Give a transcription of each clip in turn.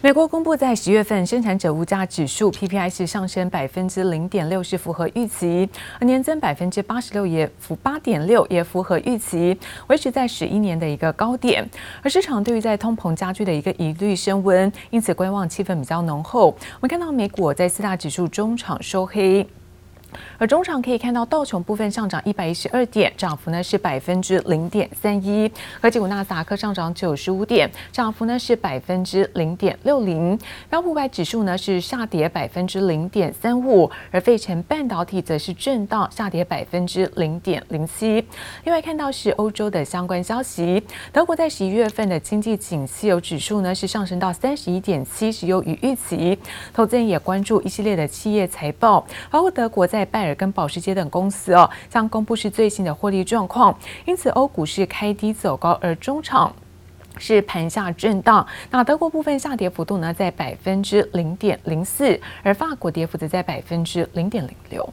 美国公布在十月份生产者物价指数 PPI 是上升百分之零点六，是符合预期；而年增百分之八十六也符八点六也符合预期，维持在十一年的一个高点。而市场对于在通膨加剧的一个疑虑升温，因此观望气氛比较浓厚。我们看到美股在四大指数中场收黑。而中场可以看到道琼部分上涨一百一十二点，涨幅呢是百分之零点三一；科技股纳斯达克上涨九十五点，涨幅呢是百分之零点六零；标普百指数呢是下跌百分之零点三五，而费城半导体则是震荡下跌百分之零点零七。另外看到是欧洲的相关消息，德国在十一月份的经济景气有指数呢是上升到三十一点七，是优于预期。投资人也关注一系列的企业财报，包括德国在。在拜耳跟保时捷等公司哦，将公布是最新的获利状况，因此欧股市开低走高，而中场是盘下震荡。那德国部分下跌幅度呢，在百分之零点零四，而法国跌幅则在百分之零点零六。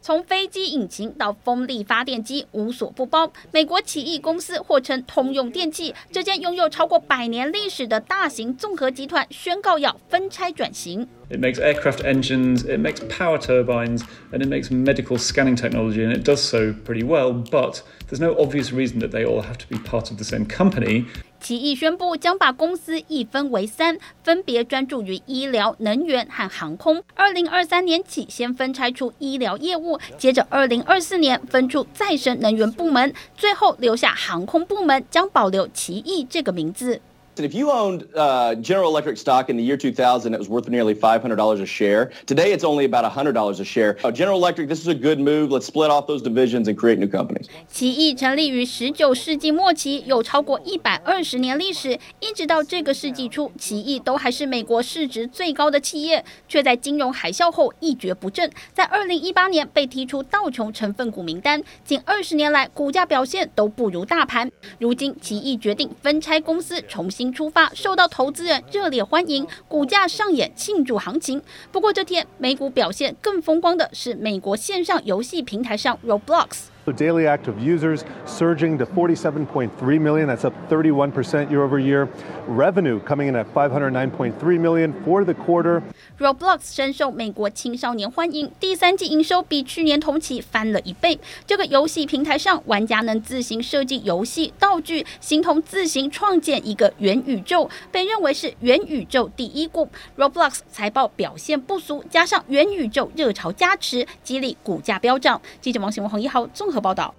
从飞机引擎到风力发电机，无所不包。美国奇异公司或称通用电气，这间拥有超过百年历史的大型综合集团宣告要分拆转型。It makes aircraft engines, it makes power turbines, and it makes medical scanning technology, and it does so pretty well. But there's no obvious reason that they all have to be part of the same company. 奇异宣布将把公司一分为三，分别专注于医疗、能源和航空。二零二三年起，先分拆出医疗业务，接着二零二四年分出再生能源部门，最后留下航空部门，将保留奇异这个名字。 If you owned uh, General Electric stock in the year 2000, it was worth nearly $500 a share. Today, it's only about $100 a share. Uh, General Electric, this is a good move. Let's split off those divisions and create new companies. 奇异成立于十九世纪末期，有超过一百二十年历史。一直到这个世纪初，奇异都还是美国市值最高的企业，却在金融海啸后一蹶不振，在二零一八年被踢出道琼成分股名单。近二十年来，股价表现都不如大盘。如今，奇异决定分拆公司，重新。出发受到投资人热烈欢迎，股价上演庆祝行情。不过这天美股表现更风光的是美国线上游戏平台上 Roblox。So daily active users surging to 47.3 million. That's up 31% year over year. Revenue coming in at 509.3 million for the quarter. Roblox 深受美国青少年欢迎，第三季营收比去年同期翻了一倍。这个游戏平台上，玩家能自行设计游戏道具，形同自行创建一个元宇宙，被认为是元宇宙第一股。Roblox 财报表现不俗，加上元宇宙热潮加持，激励股价飙涨。记者王新文、洪一豪综合。报道。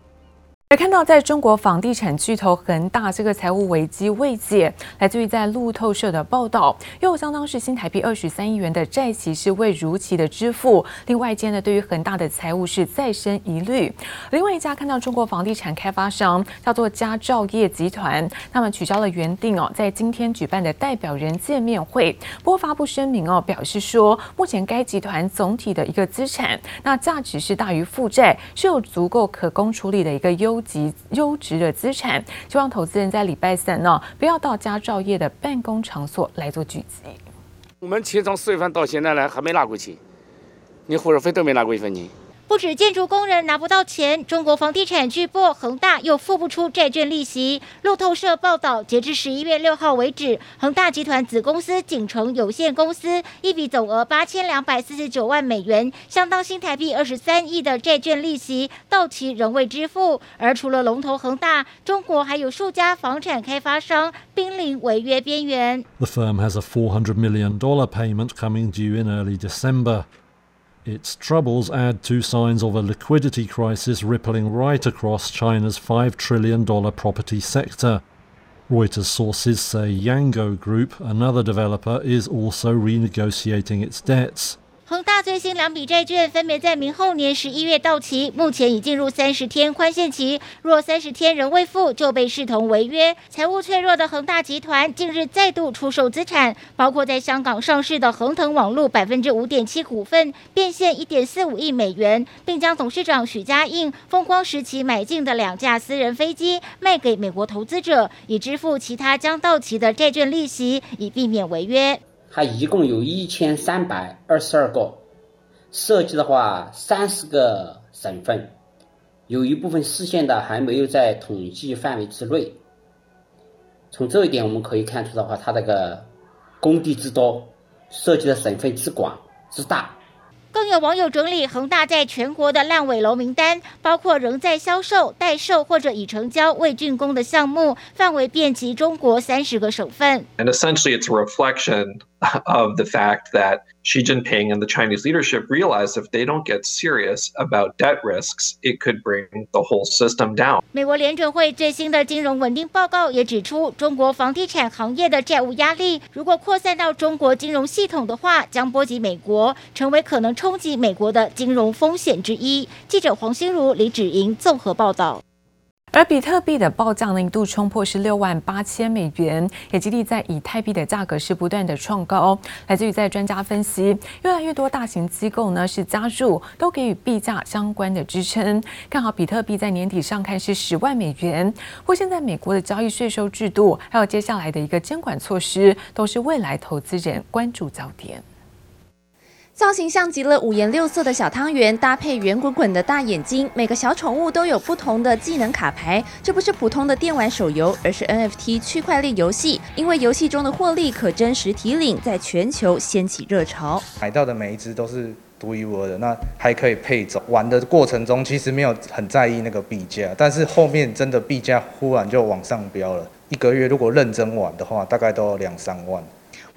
来看到，在中国房地产巨头恒大这个财务危机未解，来自于在路透社的报道，又相当是新台币二十三亿元的债息是未如期的支付。另外一间呢，对于恒大的财务是再生疑虑。另外一家看到中国房地产开发商叫做佳兆业集团，他们取消了原定哦在今天举办的代表人见面会，不过发布声明哦表示说，目前该集团总体的一个资产那价值是大于负债，是有足够可供处理的一个优。级优质的资产，希望投资人在礼拜三呢，不要到佳兆业的办公场所来做聚集。我们钱从四月份到现在呢，还没拿过钱，你伙食费都没拿过一分钱。不止建筑工人拿不到钱，中国房地产巨擘恒大又付不出债券利息。路透社报道，截至十一月六号为止，恒大集团子公司景城有限公司一笔总额八千两百四十九万美元，相当新台币二十三亿的债券利息到期仍未支付。而除了龙头恒大，中国还有数家房产开发商濒临违约边缘。The firm has a four hundred million dollar payment coming due in early December. Its troubles add to signs of a liquidity crisis rippling right across China's $5 trillion property sector. Reuters sources say Yango Group, another developer, is also renegotiating its debts. 恒大最新两笔债券分别在明后年十一月到期，目前已进入三十天宽限期。若三十天仍未付，就被视同违约。财务脆弱的恒大集团近日再度出售资产，包括在香港上市的恒腾网络百分之五点七股份，变现一点四五亿美元，并将董事长许家印风光时期买进的两架私人飞机卖给美国投资者，以支付其他将到期的债券利息，以避免违约。它一共有一千三百二十二个，涉及的话三十个省份，有一部分市县的还没有在统计范围之内。从这一点我们可以看出的话，它这个工地之多，涉及的省份之广之大。更有网友整理恒大在全国的烂尾楼名单，包括仍在销售、待售或者已成交未竣工的项目，范围遍及中国三十个省份。And essentially, it's a reflection of the fact that Xi Jinping and the Chinese leadership realize if they don't get serious about debt risks, it could bring the whole system down. 美国联准会最新的金融稳定报告也指出，中国房地产行业的债务压力如果扩散到中国金融系统的话，将波及美国，成为可能冲击美国的金融风险之一。记者黄心如、李芷莹综合报道。而比特币的暴降呢，一度冲破是六万八千美元，也激励在以太币的价格是不断的创高。来自于在专家分析，越来越多大型机构呢是加入，都给予币价相关的支撑，看好比特币在年底上看是十万美元。或现在美国的交易税收制度，还有接下来的一个监管措施，都是未来投资人关注焦点。造型像极了五颜六色的小汤圆，搭配圆滚滚的大眼睛，每个小宠物都有不同的技能卡牌。这不是普通的电玩手游，而是 NFT 区块链游戏。因为游戏中的获利可真实提领，在全球掀起热潮。买到的每一只都是独一无二的，那还可以配走。玩的过程中其实没有很在意那个币价，但是后面真的币价忽然就往上飙了。一个月如果认真玩的话，大概都要两三万。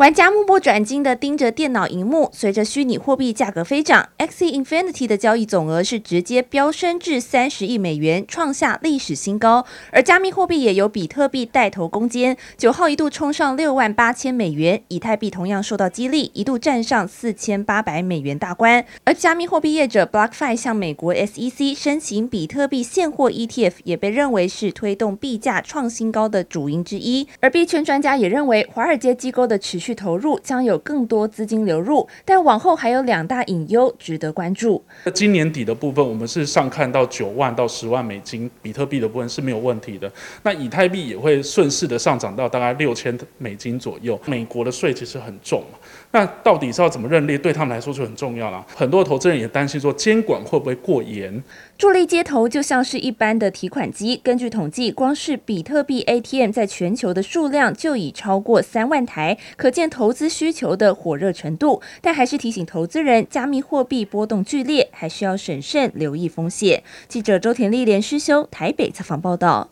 玩家目不转睛地盯着电脑荧幕，随着虚拟货币价格飞涨，XE Infinity 的交易总额是直接飙升至三十亿美元，创下历史新高。而加密货币也由比特币带头攻坚，九号一度冲上六万八千美元，以太币同样受到激励，一度站上四千八百美元大关。而加密货币业者 BlockFi 向美国 SEC 申请比特币现货 ETF，也被认为是推动币价创新高的主因之一。而币圈专家也认为，华尔街机构的持续投入将有更多资金流入，但往后还有两大隐忧值得关注。今年底的部分，我们是上看到九万到十万美金，比特币的部分是没有问题的。那以太币也会顺势的上涨到大概六千美金左右。美国的税其实很重，那到底是要怎么认列，对他们来说就很重要了。很多投资人也担心说监管会不会过严。助力接头就像是一般的提款机，根据统计，光是比特币 ATM 在全球的数量就已超过三万台，可见投资需求的火热程度。但还是提醒投资人，加密货币波动剧烈，还需要审慎留意风险。记者周田丽连诗修台北采访报道。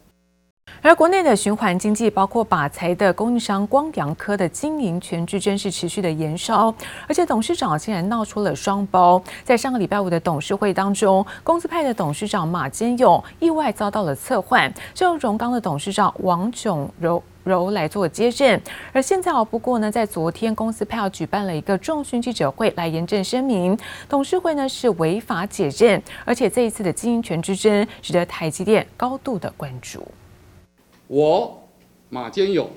而国内的循环经济，包括把材的供应商光阳科的经营权之争是持续的延烧，而且董事长竟然闹出了双包。在上个礼拜五的董事会当中，公司派的董事长马坚勇意外遭到了撤换，就由荣刚的董事长王炯柔柔来做接任。而现在哦，不过呢，在昨天公司派要举办了一个重讯记者会来严正声明，董事会呢是违法解任，而且这一次的经营权之争，使得台积电高度的关注。我马坚勇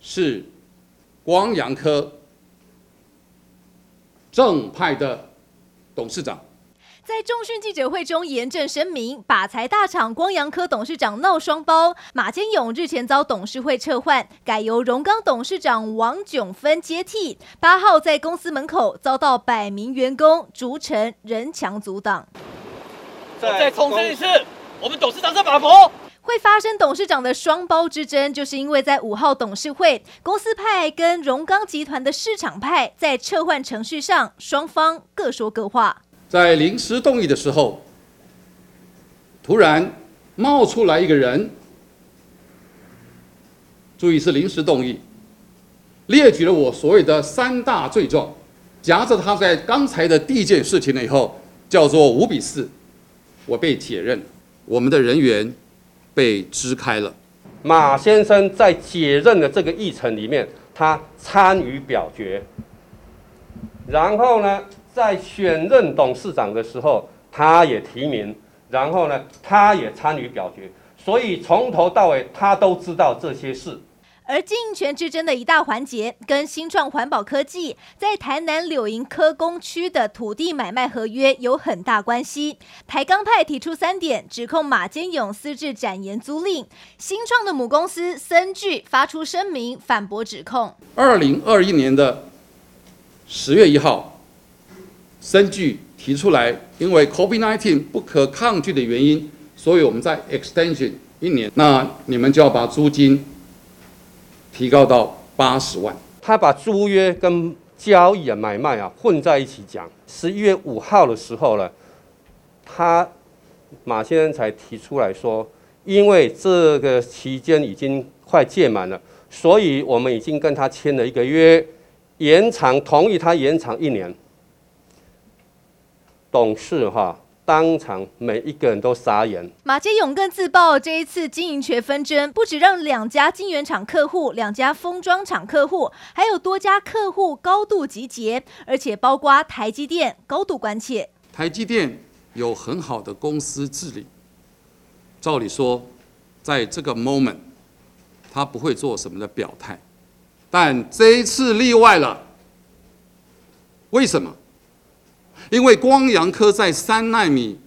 是光阳科正派的董事长，在众讯记者会中严正声明，把财大厂光阳科董事长闹双包。马坚勇日前遭董事会撤换，改由荣刚董事长王炯芬接替。八号在公司门口遭到百名员工逐城人墙阻挡。再重申一次，我们董事长是马佛。会发生董事长的双包之争，就是因为在五号董事会，公司派跟荣刚集团的市场派在撤换程序上，双方各说各话。在临时动议的时候，突然冒出来一个人，注意是临时动议，列举了我所谓的三大罪状，夹着他在刚才的第一件事情了以后，叫做五比四，我被解任，我们的人员。被支开了。马先生在解任的这个议程里面，他参与表决。然后呢，在选任董事长的时候，他也提名。然后呢，他也参与表决。所以从头到尾，他都知道这些事。而经营权之争的一大环节，跟新创环保科技在台南柳营科工区的土地买卖合约有很大关系。台钢派提出三点，指控马坚勇私自展延租赁。新创的母公司森聚发出声明反驳指控。二零二一年的十月一号，森聚提出来，因为 COVID-19 不可抗拒的原因，所以我们在 extension 一年，那你们就要把租金。提高到八十万。他把租约跟交易啊、买卖啊混在一起讲。十一月五号的时候呢，他马先生才提出来说，因为这个期间已经快届满了，所以我们已经跟他签了一个约，延长，同意他延长一年。董事哈。当场每一个人都傻眼。马杰勇更自曝，这一次经营权纷争不止让两家晶圆厂客户、两家封装厂客户，还有多家客户高度集结，而且包括台积电高度关切。台积电有很好的公司治理，照理说，在这个 moment，他不会做什么的表态，但这一次例外了。为什么？因为光阳科在三纳米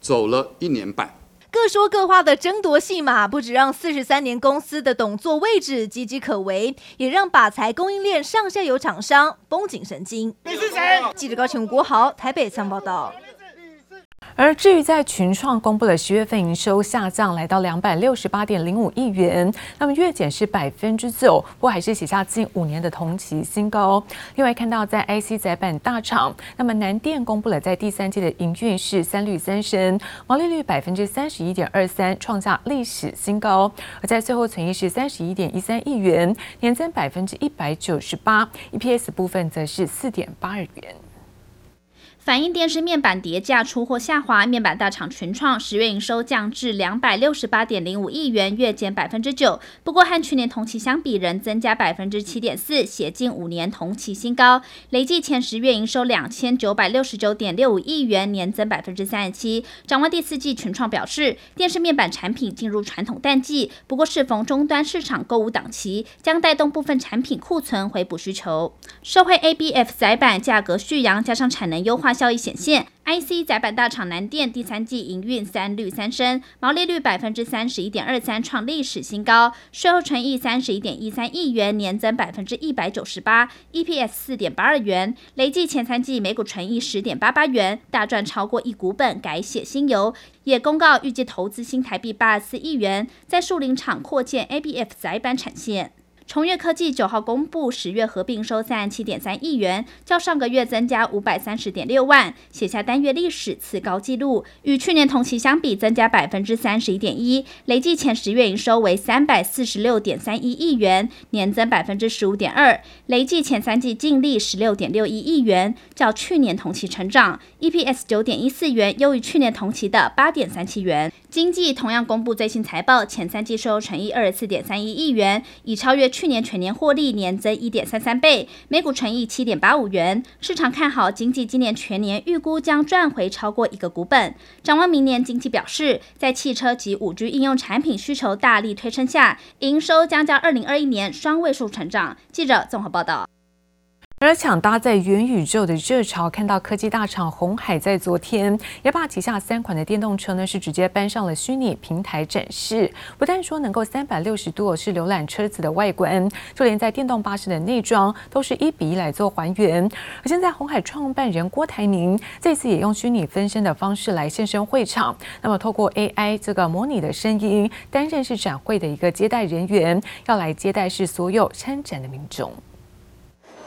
走了一年半，各说各话的争夺戏码，不止让四十三年公司的董座位置岌岌可危，也让把材供应链上下游厂商绷紧神经。你是谁？记者高晴国豪台北参报道。而至于在群创公布的十月份营收下降，来到两百六十八点零五亿元，那么月减是百分之九，不过还是写下近五年的同期新高。另外看到在 IC 载板大厂，那么南电公布了在第三季的营运是三率三升，毛利率百分之三十一点二三，创下历史新高。而在最后存益是三十一点一三亿元，年增百分之一百九十八，EPS 部分则是四点八二元。反映电视面板跌价出货下滑，面板大厂群创十月营收降至两百六十八点零五亿元，月减百分之九。不过和去年同期相比，仍增加百分之七点四，写近五年同期新高。累计前十月营收两千九百六十九点六五亿元，年增百分之三十七。展望第四季，群创表示，电视面板产品进入传统淡季，不过适逢终端市场购物档期，将带动部分产品库存回补需求。社会 ABF 载板价格续扬，加上产能优化。效益显现，IC 载板大厂南电第三季营运三率三升，毛利率百分之三十一点二三，创历史新高。税后纯益三十一点一三亿元，年增百分之一百九十八，EPS 四点八二元。累计前三季每股纯益十点八八元，大赚超过一股本，改写新猷。也公告预计投资新台币八十四亿元，在树林厂扩建 ABF 载板产线。崇越科技九号公布十月合并收三十七点三亿元，较上个月增加五百三十点六万，写下单月历史次高纪录。与去年同期相比，增加百分之三十一点一。累计前十月营收为三百四十六点三一亿元，年增百分之十五点二。累计前三季净利十六点六一亿元，较去年同期成长。EPS 九点一四元，优于去年同期的八点三七元。经济同样公布最新财报，前三季税后纯益二十四点三一亿元，已超越去。去年全年获利年增一点三三倍，每股乘以七点八五元。市场看好经济今年全年预估将赚回超过一个股本。展望明年，经济表示，在汽车及五 G 应用产品需求大力推升下，营收将较二零二一年双位数成长。记者综合报道。而抢搭在元宇宙的热潮，看到科技大厂红海在昨天也把旗下三款的电动车呢，是直接搬上了虚拟平台展示。不但说能够三百六十度是浏览车子的外观，就连在电动巴士的内装都是一比一来做还原。而现在红海创办人郭台铭这次也用虚拟分身的方式来现身会场，那么透过 AI 这个模拟的声音，担任是展会的一个接待人员，要来接待是所有参展的民众。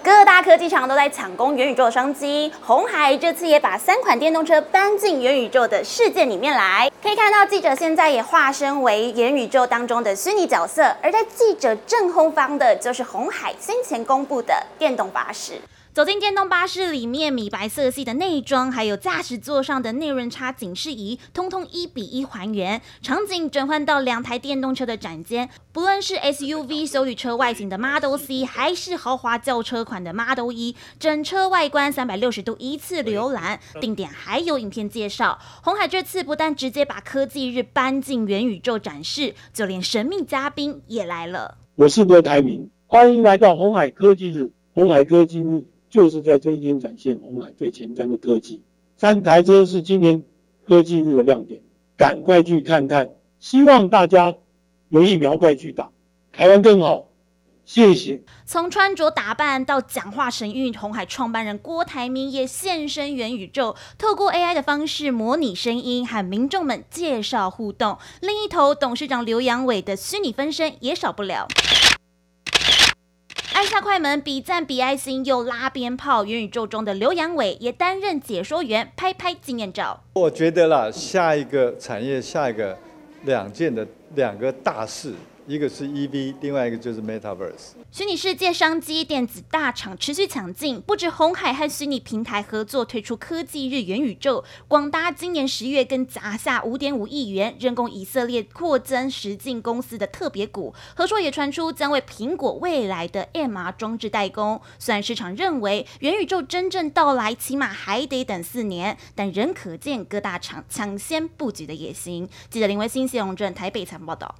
各大科技厂都在抢攻元宇宙的商机，红海这次也把三款电动车搬进元宇宙的世界里面来。可以看到，记者现在也化身为元宇宙当中的虚拟角色，而在记者正后方的就是红海先前公布的电动巴士。走进电动巴士里面，米白色系的内装，还有驾驶座上的内轮差警示仪，通通一比一还原。场景转换到两台电动车的展间，不论是 SUV 休旅车外形的 Model C，还是豪华轿车款的 Model E，整车外观三百六十度一次浏览，定点还有影片介绍。红海这次不但直接把科技日搬进元宇宙展示，就连神秘嘉宾也来了。我是郭台铭，欢迎来到红海科技日。红海科技日。就是在这一天展现鸿海最前端的科技，三台车是今年科技日的亮点，赶快去看看，希望大家有疫苗快去打，台湾更好，谢谢。从穿着打扮到讲话神韵，红海创办人郭台铭也现身元宇宙，透过 AI 的方式模拟声音，和民众们介绍互动。另一头，董事长刘扬伟的虚拟分身也少不了。按下快门，比赞比爱心又拉鞭炮，元宇宙中的刘阳伟也担任解说员，拍拍纪念照。我觉得啦，下一个产业，下一个两件的两个大事。一个是 EV，另外一个就是 Metaverse。虚拟世界商机，电子大厂持续抢进，不止红海和虚拟平台合作推出科技日元宇宙，广达今年十月更砸下五点五亿元认购以色列扩增实境公司的特别股，和硕也传出将为苹果未来的 MR 装置代工。虽然市场认为元宇宙真正到来起码还得等四年，但仍可见各大厂抢先布局的野心。记者林维新、谢龙正台北采访报道。